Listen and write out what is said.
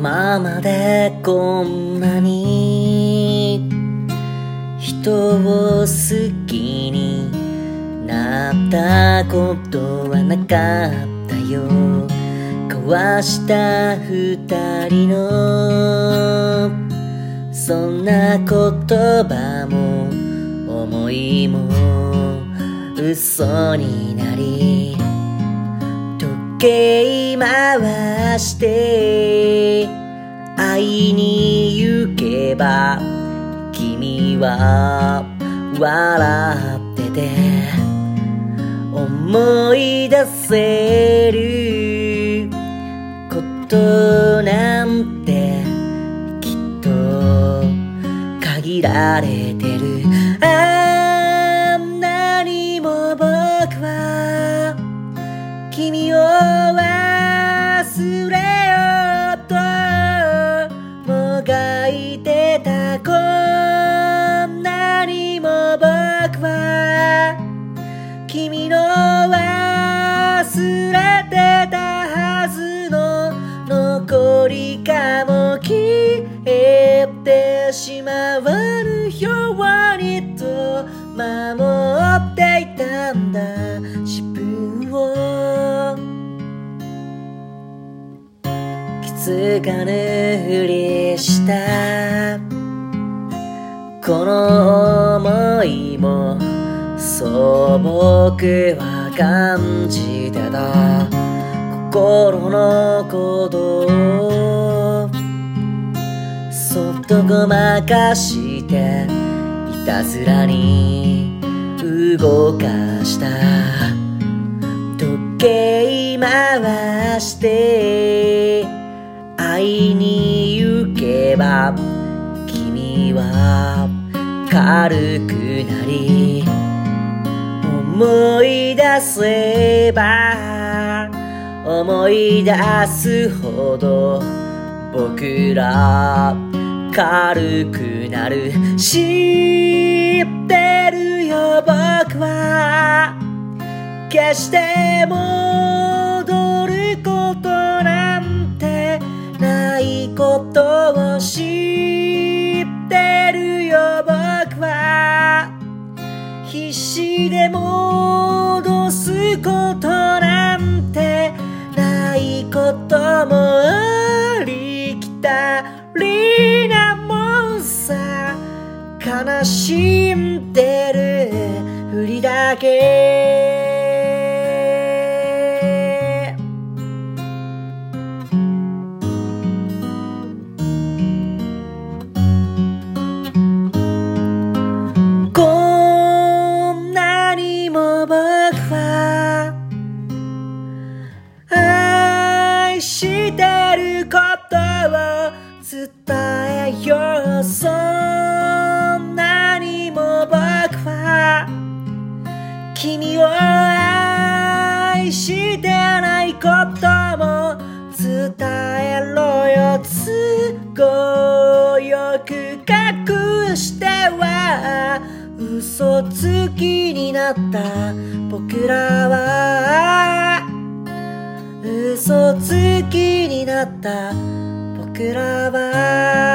今までこんなに人を好きになったことはなかったよ。交わした二人の。そんな言葉も思いも嘘になり。計回して会いに行けば君は笑ってて思い出せることなんてきっと限られてる。守っていたんだ。自分を気づかぬふりした。この思いもそう僕は感じてた。心の鼓動。そっとごまかしてたずらに動かした。時計回して会いに行けば君は軽くなり思い出せば思い出すほど僕ら軽くなる。して戻ることなんてないことを知ってるよ僕は必死で戻すことなんてないこともありきたりなもんさ悲しんでるふりだけ。伝えようそんなにも僕は君を愛してないことも伝えろよ都合よく隠しては嘘つきになった僕らは嘘つきになった could?